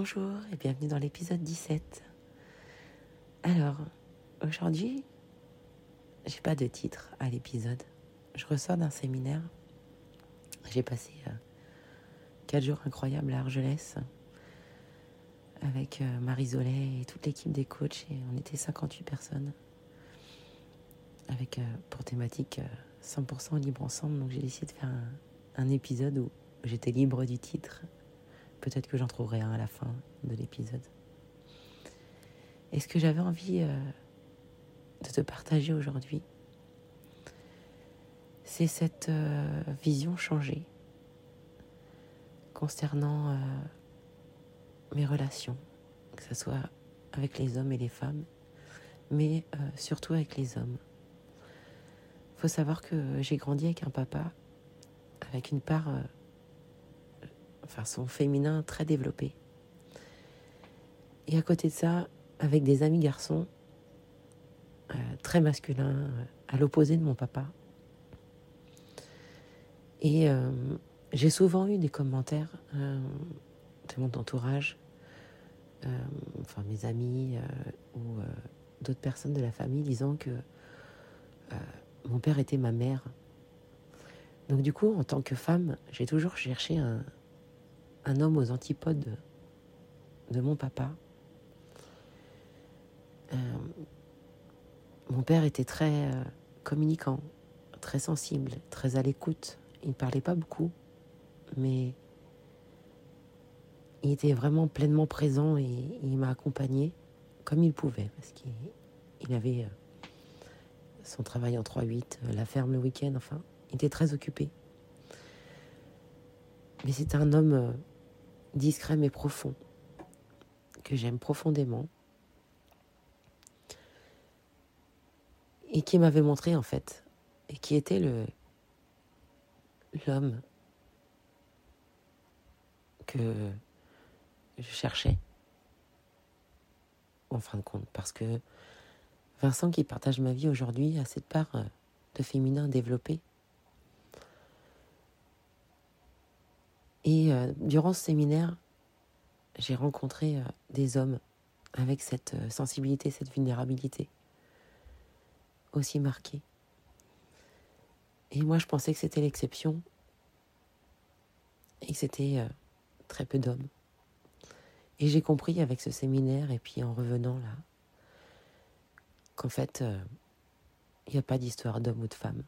Bonjour et bienvenue dans l'épisode 17. Alors, aujourd'hui, j'ai pas de titre à l'épisode. Je ressors d'un séminaire. J'ai passé euh, quatre jours incroyables à Argelès avec euh, Marie Zolet et toute l'équipe des coachs. Et on était 58 personnes avec euh, pour thématique 100% libre ensemble. Donc j'ai décidé de faire un épisode où j'étais libre du titre Peut-être que j'en trouverai un à la fin de l'épisode. Et ce que j'avais envie euh, de te partager aujourd'hui, c'est cette euh, vision changée concernant euh, mes relations, que ce soit avec les hommes et les femmes, mais surtout avec les hommes. Il faut savoir que j'ai grandi avec un papa avec une part enfin son féminin très développé. Et à côté de ça, avec des amis garçons, euh, très masculins, euh, à l'opposé de mon papa. Et euh, j'ai souvent eu des commentaires de mon entourage, enfin mes amis ou d'autres personnes de la famille disant que mon père était ma mère. Donc du coup, en tant que femme, j'ai toujours cherché un, un homme aux antipodes de mon papa. Euh, mon père était très euh, communicant, très sensible, très à l'écoute. Il ne parlait pas beaucoup, mais il était vraiment pleinement présent et il m'a accompagné comme il pouvait, parce qu'il avait euh, son travail en 3-8, la ferme le week-end, enfin, il était très occupé. Mais c'était un homme discret mais profond, que j'aime profondément, et qui m'avait montré en fait, et qui était le l'homme que je cherchais, en fin de compte, parce que Vincent qui partage ma vie aujourd'hui a cette part euh, de féminin développée Et euh, durant ce séminaire, j'ai rencontré euh, des hommes avec cette euh, sensibilité, cette vulnérabilité aussi marquée. Et moi, je pensais que c'était l'exception et que c'était très peu d'hommes. Et j'ai compris avec ce séminaire et puis en revenant là qu'en fait, il n'y a pas d'histoire d'homme ou de femme.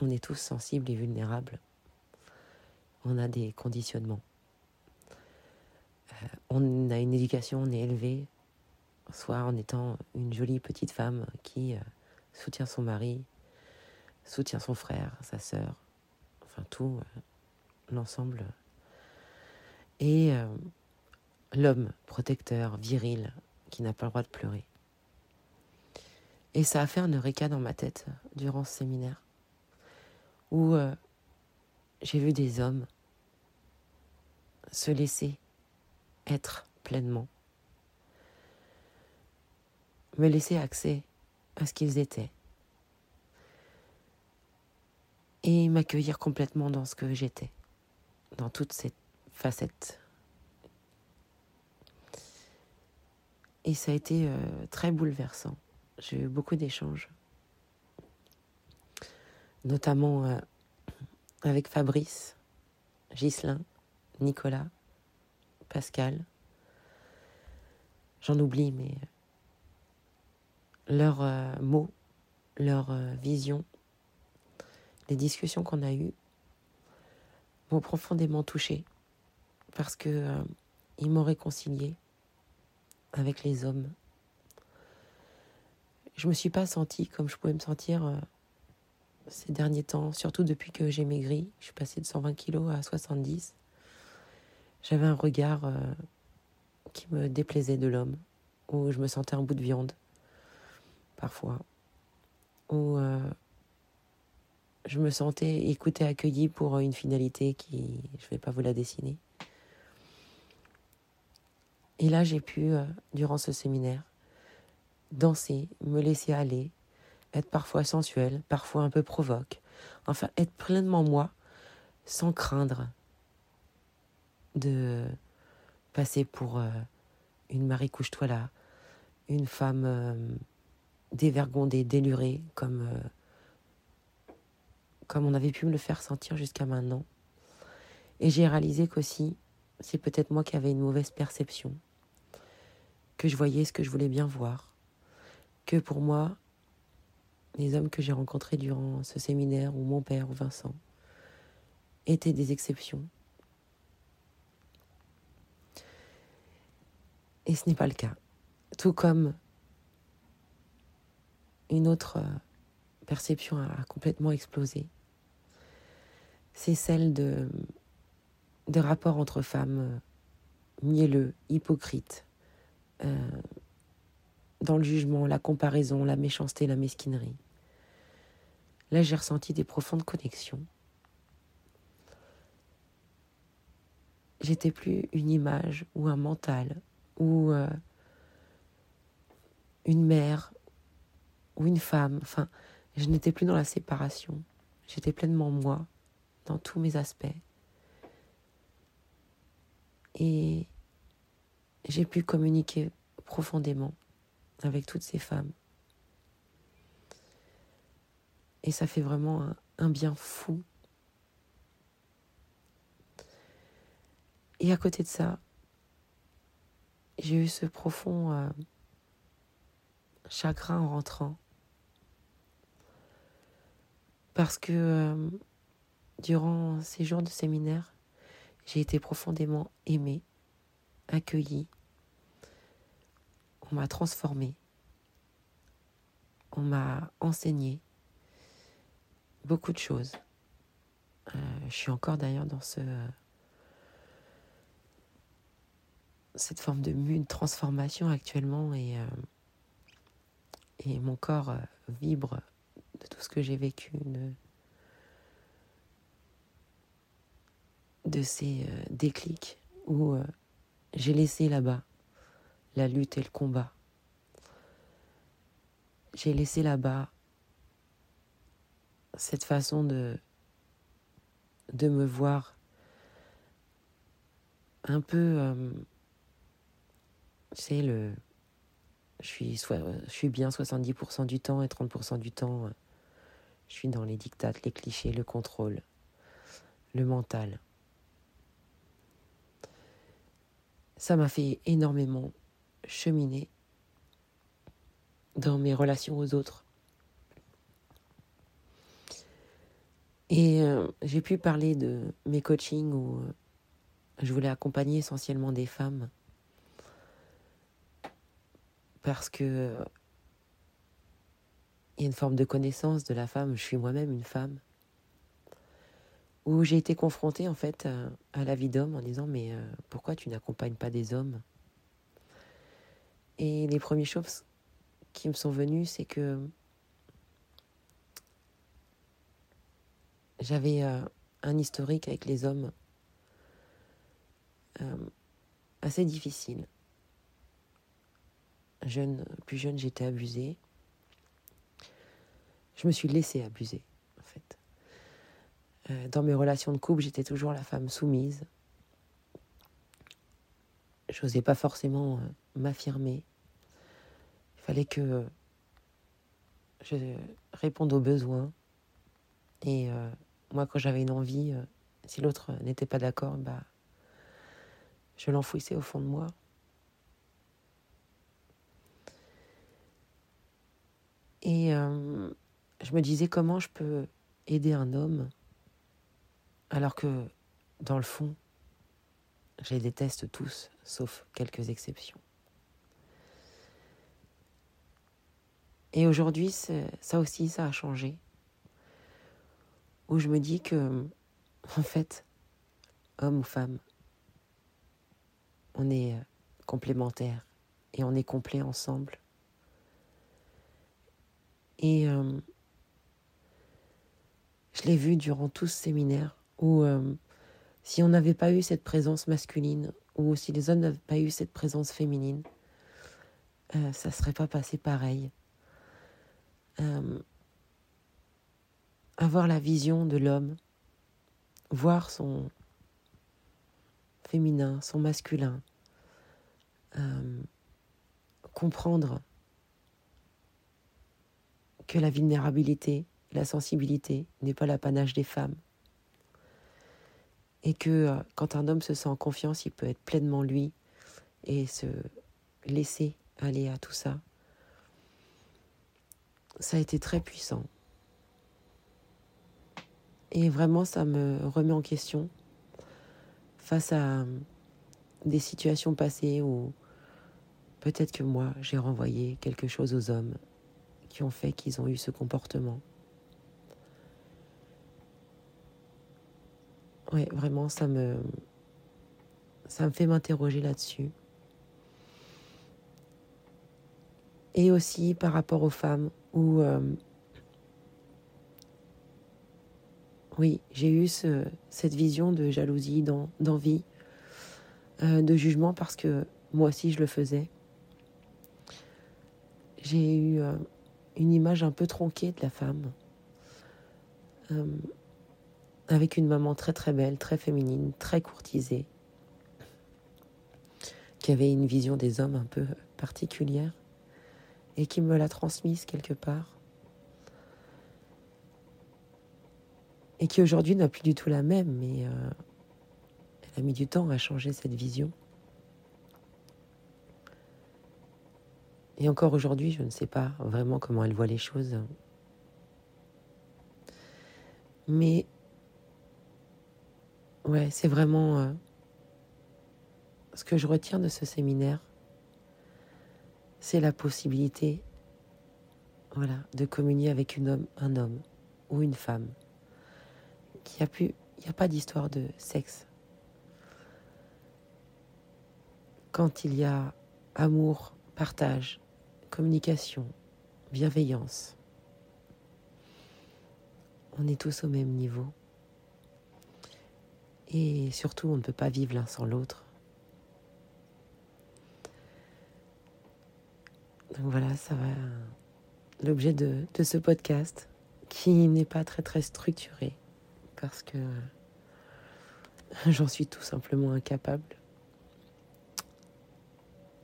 On est tous sensibles et vulnérables on a des conditionnements. Euh, on a une éducation, on est élevé, soit en étant une jolie petite femme qui euh, soutient son mari, soutient son frère, sa sœur, enfin tout, euh, l'ensemble. Et l'homme protecteur, viril, qui n'a pas le droit de pleurer. Et ça a fait un eureka dans ma tête durant ce séminaire, où j'ai vu des hommes se laisser être pleinement, me laisser accès à ce qu'ils étaient et m'accueillir complètement dans ce que j'étais, dans toutes ces facettes. Et ça a été euh, très bouleversant. J'ai eu beaucoup d'échanges notamment euh, avec Fabrice, Ghislain, Nicolas, Pascal. J'en oublie, mais leurs euh, mots, leurs euh, visions, les discussions qu'on a eues m'ont profondément touchée parce que ils m'ont réconcilié avec les hommes. Je me suis pas sentie comme je pouvais me sentir ces derniers temps, surtout depuis que j'ai maigri. Je suis passée de 120 kilos à 70. J'avais un regard euh, qui me déplaisait de l'homme, où je me sentais un bout de viande, parfois, où euh, je me sentais écoutée, accueillie pour une finalité qui, je ne vais pas vous la dessiner. Et là, j'ai pu, euh, durant ce séminaire, danser, me laisser aller, être parfois sensuel, parfois un peu provoque, enfin être pleinement moi, sans craindre de passer pour euh, une Marie couche-toi là, une femme euh, dévergondée, délurée, comme, euh, comme on avait pu me le faire sentir jusqu'à maintenant. Et j'ai réalisé qu'aussi, c'est peut-être moi qui avais une mauvaise perception, que je voyais ce que je voulais bien voir, que pour moi, les hommes que j'ai rencontrés durant ce séminaire, ou mon père, ou Vincent, étaient des exceptions. Et ce n'est pas le cas. Tout comme une autre euh, perception a complètement explosé. C'est celle de, de rapports entre femmes euh, mielleux, hypocrites, euh, dans le jugement, la comparaison, la méchanceté, la mesquinerie. Là, j'ai ressenti des profondes connexions. J'étais plus une image ou un mental ou euh, une mère ou une femme. Enfin, je n'étais plus dans la séparation. J'étais pleinement moi dans tous mes aspects. Et j'ai pu communiquer profondément avec toutes ces femmes. Et ça fait vraiment un, bien fou. Et à côté de ça, j'ai eu ce profond euh, chagrin en rentrant. Parce que euh, durant ces jours de séminaire, j'ai été profondément aimée, accueillie, on m'a transformé. On m'a enseigné beaucoup de choses. Euh, je suis encore d'ailleurs dans ce, cette forme de mue, de transformation actuellement et, euh, mon corps euh, vibre de tout ce que j'ai vécu, de, de ces déclics où j'ai laissé là-bas la lutte et le combat. J'ai laissé là-bas cette façon de, de me voir un peu, euh, le, je suis, je suis bien 70% du temps et 30% du temps, je suis dans les dictates, les clichés, le contrôle, le mental. Ça m'a fait énormément cheminer dans mes relations aux autres. Et euh, j'ai pu parler de mes coachings où euh, je voulais accompagner essentiellement des femmes parce que euh, il y a une forme de connaissance de la femme, je suis moi-même une femme, où j'ai été confrontée en fait à la vie d'homme en disant mais pourquoi tu n'accompagnes pas des hommes? Et les premières choses qui me sont venues, c'est que j'avais euh, un historique avec les hommes euh, assez difficile. Jeune, plus jeune, j'étais abusée. Je me suis laissée abuser, en fait. Euh, dans mes relations de couple, j'étais toujours la femme soumise. Je n'osais pas forcément m'affirmer. Fallait que je réponde aux besoins. Et euh, moi, quand j'avais une envie, euh, si l'autre n'était pas d'accord, bah, je l'enfouissais au fond de moi. Et euh, je me disais comment je peux aider un homme alors que, dans le fond, je les déteste tous, sauf quelques exceptions. Et aujourd'hui, ça aussi, ça a changé. Où je me dis que, en fait, homme ou femme, on est complémentaires et on est complet ensemble. Et euh, je l'ai vu durant tout ce séminaire où euh, si on n'avait pas eu cette présence masculine ou si les hommes n'avaient pas eu cette présence féminine, euh, ça ne serait pas passé pareil. Euh, avoir la vision de l'homme, voir son féminin, son masculin, euh, comprendre que la vulnérabilité, la sensibilité n'est pas l'apanage des femmes. Et que euh, quand un homme se sent en confiance, il peut être pleinement lui et se laisser aller à tout ça ça a été très puissant. Et vraiment, ça me remet en question face à des situations passées où peut-être que moi, j'ai renvoyé quelque chose aux hommes qui ont fait qu'ils ont eu ce comportement. Oui, vraiment, ça me, ça me fait m'interroger là-dessus. Et aussi par rapport aux femmes, où euh, oui, j'ai eu cette vision de jalousie, d'envie, euh, de jugement parce que moi aussi je le faisais. J'ai eu euh, une image un peu tronquée de la femme, avec une maman très très belle, très féminine, très courtisée, qui avait une vision des hommes un peu particulière et qui me l'a transmise quelque part. Et qui aujourd'hui n'a plus du tout la même, mais euh, elle a mis du temps à changer cette vision. Et encore aujourd'hui, je ne sais pas vraiment comment elle voit les choses. Mais ouais, c'est vraiment euh, ce que je retiens de ce séminaire c'est la possibilité voilà, de communier avec une homme, un homme ou une femme. Il n'y a pas d'histoire de sexe. Quand il y a amour, partage, communication, bienveillance, on est tous au même niveau. Et surtout, on ne peut pas vivre l'un sans l'autre. Voilà, ça va l'objet de, ce podcast qui n'est pas très très structuré parce que j'en suis tout simplement incapable.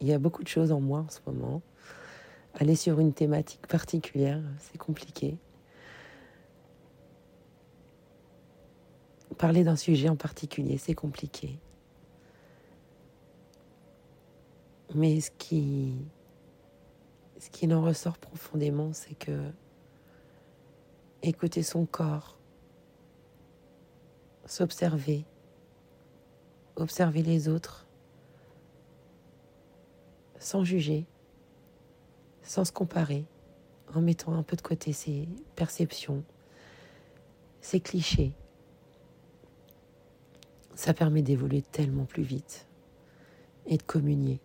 Il y a beaucoup de choses en moi en ce moment. Aller sur une thématique particulière, c'est compliqué. Parler d'un sujet en particulier, c'est compliqué. Mais ce qui ce qui en ressort profondément, c'est que écouter son corps, s'observer, observer les autres, sans juger, sans se comparer, en mettant un peu de côté ses perceptions, ses clichés. Ça permet d'évoluer tellement plus vite et de communier.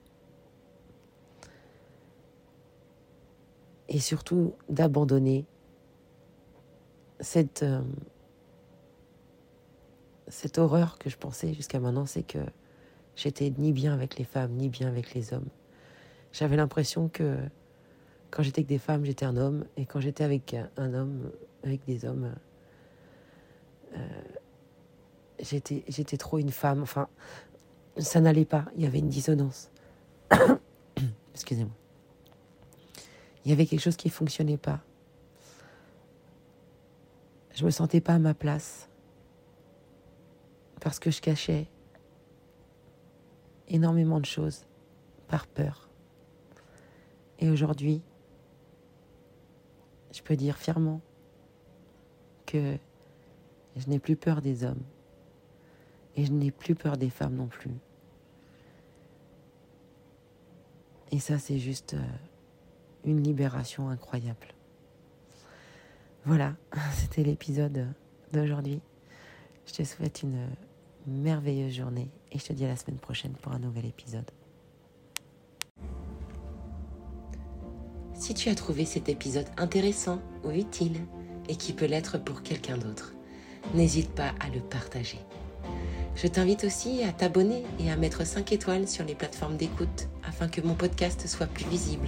Et surtout d'abandonner cette, euh, cette horreur que je pensais jusqu'à maintenant, c'est que j'étais ni bien avec les femmes, ni bien avec les hommes. J'avais l'impression que quand j'étais avec des femmes, j'étais un homme, et quand j'étais avec un homme, avec des hommes, euh, j'étais, j'étais trop une femme. Enfin, ça n'allait pas, il y avait une dissonance. Excusez-moi il y avait quelque chose qui ne fonctionnait pas. je me sentais pas à ma place parce que je cachais énormément de choses par peur. Et aujourd'hui, je peux dire fièrement que je n'ai plus peur des hommes et je n'ai plus peur des femmes non plus. Et ça, c'est juste euh, une libération incroyable. Voilà, c'était l'épisode d'aujourd'hui. Je te souhaite une merveilleuse journée et je te dis à la semaine prochaine pour un nouvel épisode. Si tu as trouvé cet épisode intéressant ou utile et qui peut l'être pour quelqu'un d'autre, n'hésite pas à le partager. Je t'invite aussi à t'abonner et à mettre 5 étoiles sur les plateformes d'écoute afin que mon podcast soit plus visible.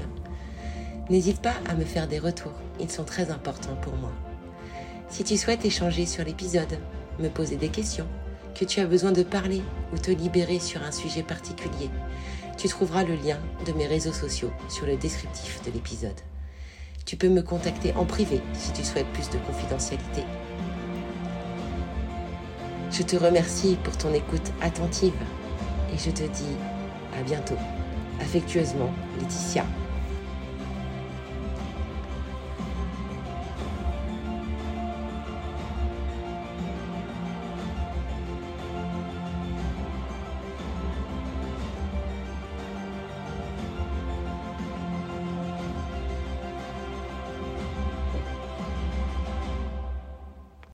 N'hésite pas à me faire des retours, ils sont très importants pour moi. Si tu souhaites échanger sur l'épisode, me poser des questions, que tu as besoin de parler ou te libérer sur un sujet particulier, tu trouveras le lien de mes réseaux sociaux sur le descriptif de l'épisode. Tu peux me contacter en privé si tu souhaites plus de confidentialité. Je te remercie pour ton écoute attentive et je te dis à bientôt. Affectueusement, Laetitia.